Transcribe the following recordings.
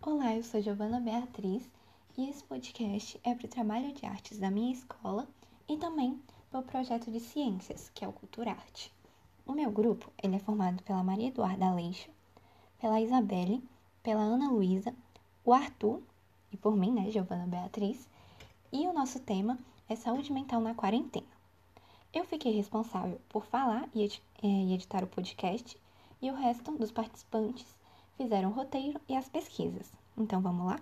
Olá, eu sou Giovana Beatriz e esse podcast é para o trabalho de artes da minha escola e também para o projeto de ciências, que é o Culturarte. O meu grupo ele é formado pela Maria Eduarda Aleixo, pela Isabelle, pela Ana Luísa, o Arthur e por mim, né, Giovana Beatriz, e o nosso tema é saúde mental na quarentena. Eu fiquei responsável por falar e eh, editar o podcast e o resto dos participantes fizeram o roteiro e as pesquisas. Então vamos lá?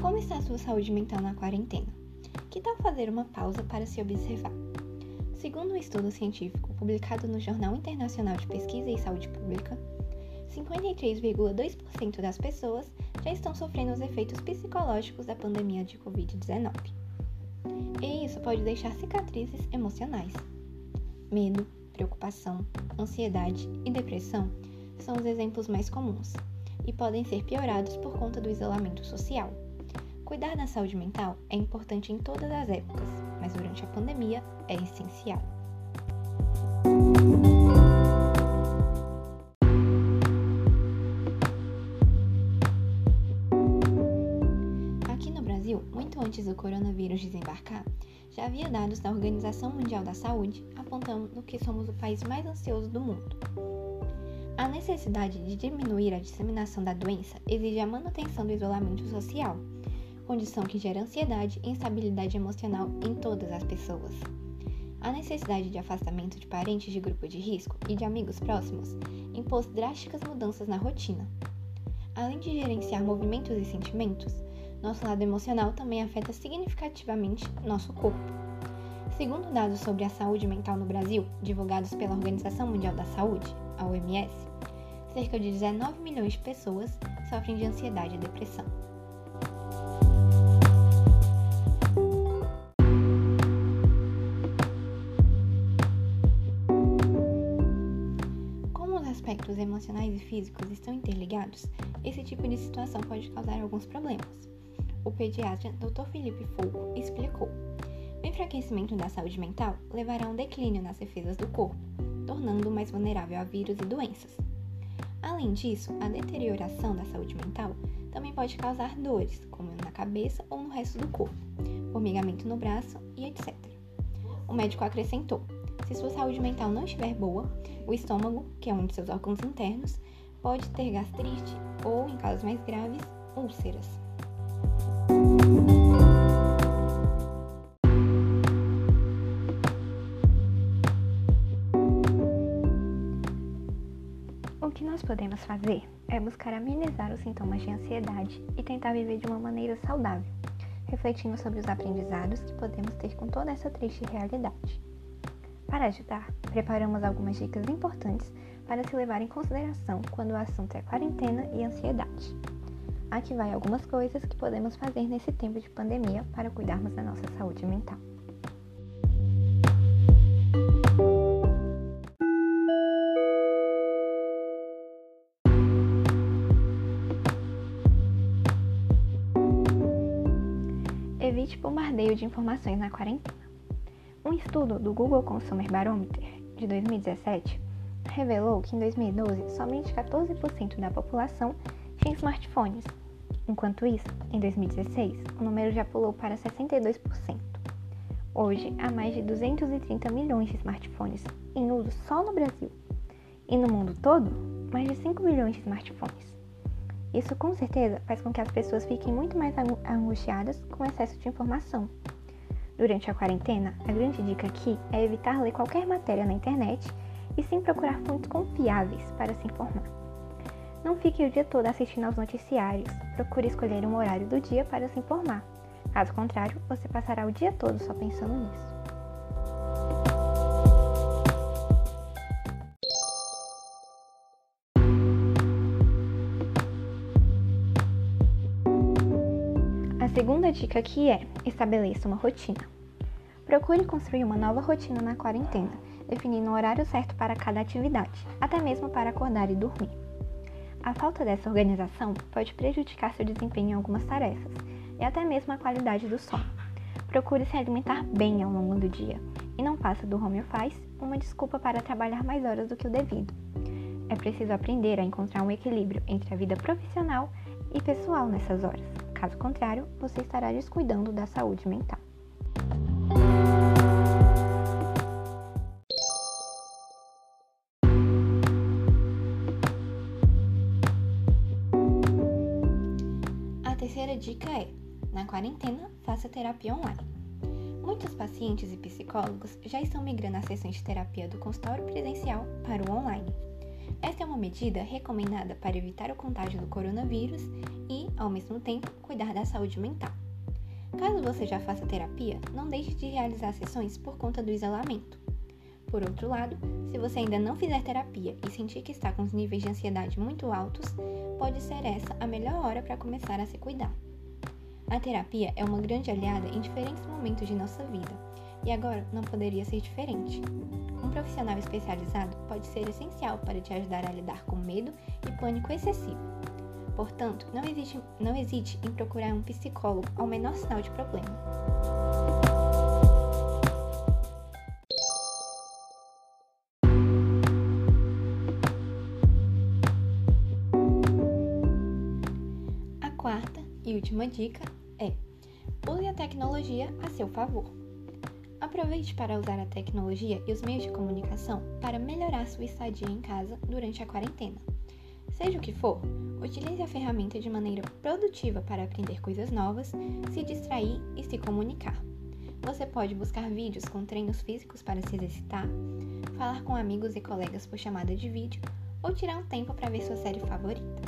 Como está a sua saúde mental na quarentena? Que tal fazer uma pausa para se observar? Segundo um estudo científico publicado no Jornal Internacional de Pesquisa em Saúde Pública, 53,2% das pessoas já estão sofrendo os efeitos psicológicos da pandemia de Covid-19. E isso pode deixar cicatrizes emocionais. Medo, preocupação, ansiedade e depressão são os exemplos mais comuns e podem ser piorados por conta do isolamento social. Cuidar da saúde mental é importante em todas as épocas, mas durante a pandemia é essencial. Brasil, muito antes do coronavírus desembarcar, já havia dados da Organização Mundial da Saúde apontando que somos o país mais ansioso do mundo. A necessidade de diminuir a disseminação da doença exige a manutenção do isolamento social, condição que gera ansiedade e instabilidade emocional em todas as pessoas. A necessidade de afastamento de parentes de grupo de risco e de amigos próximos impôs drásticas mudanças na rotina. Além de gerenciar movimentos e sentimentos, nosso lado emocional também afeta significativamente nosso corpo. Segundo dados sobre a saúde mental no Brasil, divulgados pela Organização Mundial da Saúde, a OMS, cerca de 19 milhões de pessoas sofrem de ansiedade e depressão. Como os aspectos emocionais e físicos estão interligados, esse tipo de situação pode causar alguns problemas o pediatra Dr. Felipe Fogo explicou. O enfraquecimento da saúde mental levará a um declínio nas defesas do corpo, tornando-o mais vulnerável a vírus e doenças. Além disso, a deterioração da saúde mental também pode causar dores, como na cabeça ou no resto do corpo, formigamento no braço e etc. O médico acrescentou: se sua saúde mental não estiver boa, o estômago, que é um de seus órgãos internos, pode ter gastrite ou, em casos mais graves, úlceras. Podemos fazer é buscar amenizar os sintomas de ansiedade e tentar viver de uma maneira saudável, refletindo sobre os aprendizados que podemos ter com toda essa triste realidade. Para ajudar, preparamos algumas dicas importantes para se levar em consideração quando o assunto é quarentena e ansiedade. Aqui vai algumas coisas que podemos fazer nesse tempo de pandemia para cuidarmos da nossa saúde mental. Evite bombardeio de informações na quarentena. Um estudo do Google Consumer Barometer de 2017 revelou que em 2012 somente 14% da população tinha smartphones Enquanto isso, em 2016, o número já pulou para 62%. Hoje, há mais de 230 milhões de smartphones em uso só no Brasil. E no mundo todo, mais de 5 milhões de smartphones. Isso com certeza faz com que as pessoas fiquem muito mais angustiadas com o excesso de informação. Durante a quarentena, a grande dica aqui é evitar ler qualquer matéria na internet e sim procurar fontes confiáveis para se informar. Não fique o dia todo assistindo aos noticiários. Procure escolher um horário do dia para se informar. Caso contrário, você passará o dia todo só pensando nisso. Segunda dica aqui é: estabeleça uma rotina. Procure construir uma nova rotina na quarentena, definindo um horário certo para cada atividade, até mesmo para acordar e dormir. A falta dessa organização pode prejudicar seu desempenho em algumas tarefas e até mesmo a qualidade do sono. Procure se alimentar bem ao longo do dia e não faça do home office uma desculpa para trabalhar mais horas do que o devido. É preciso aprender a encontrar um equilíbrio entre a vida profissional e pessoal nessas horas. Caso contrário, você estará descuidando da saúde mental. A terceira dica é: na quarentena, faça terapia online. Muitos pacientes e psicólogos já estão migrando as sessões de terapia do consultório presencial para o online. Esta é uma medida recomendada para evitar o contágio do coronavírus e, ao mesmo tempo, cuidar da saúde mental. Caso você já faça terapia, não deixe de realizar sessões por conta do isolamento. Por outro lado, se você ainda não fizer terapia e sentir que está com os níveis de ansiedade muito altos, pode ser essa a melhor hora para começar a se cuidar. A terapia é uma grande aliada em diferentes momentos de nossa vida, e agora não poderia ser diferente profissional especializado pode ser essencial para te ajudar a lidar com medo e pânico excessivo. Portanto, não hesite, não hesite em procurar um psicólogo ao menor sinal de problema. A quarta e última dica é: use a tecnologia a seu favor. Aproveite para usar a tecnologia e os meios de comunicação para melhorar sua estadia em casa durante a quarentena. Seja o que for, utilize a ferramenta de maneira produtiva para aprender coisas novas, se distrair e se comunicar. Você pode buscar vídeos com treinos físicos para se exercitar, falar com amigos e colegas por chamada de vídeo ou tirar um tempo para ver sua série favorita.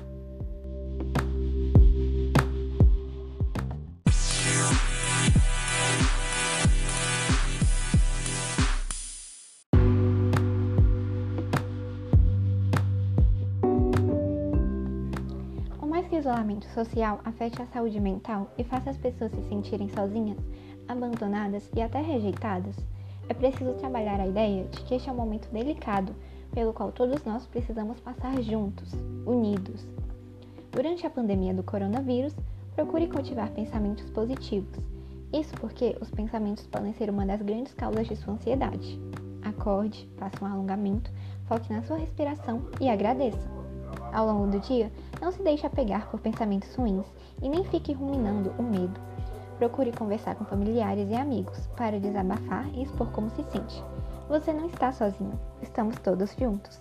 Isolamento social afete a saúde mental e faça as pessoas se sentirem sozinhas, abandonadas e até rejeitadas, é preciso trabalhar a ideia de que este é um momento delicado pelo qual todos nós precisamos passar juntos, unidos. Durante a pandemia do coronavírus, procure cultivar pensamentos positivos. Isso porque os pensamentos podem ser uma das grandes causas de sua ansiedade. Acorde, faça um alongamento, foque na sua respiração e agradeça. Ao longo do dia, não se deixe apegar por pensamentos ruins e nem fique ruminando o medo. Procure conversar com familiares e amigos para desabafar e expor como se sente. Você não está sozinho, estamos todos juntos.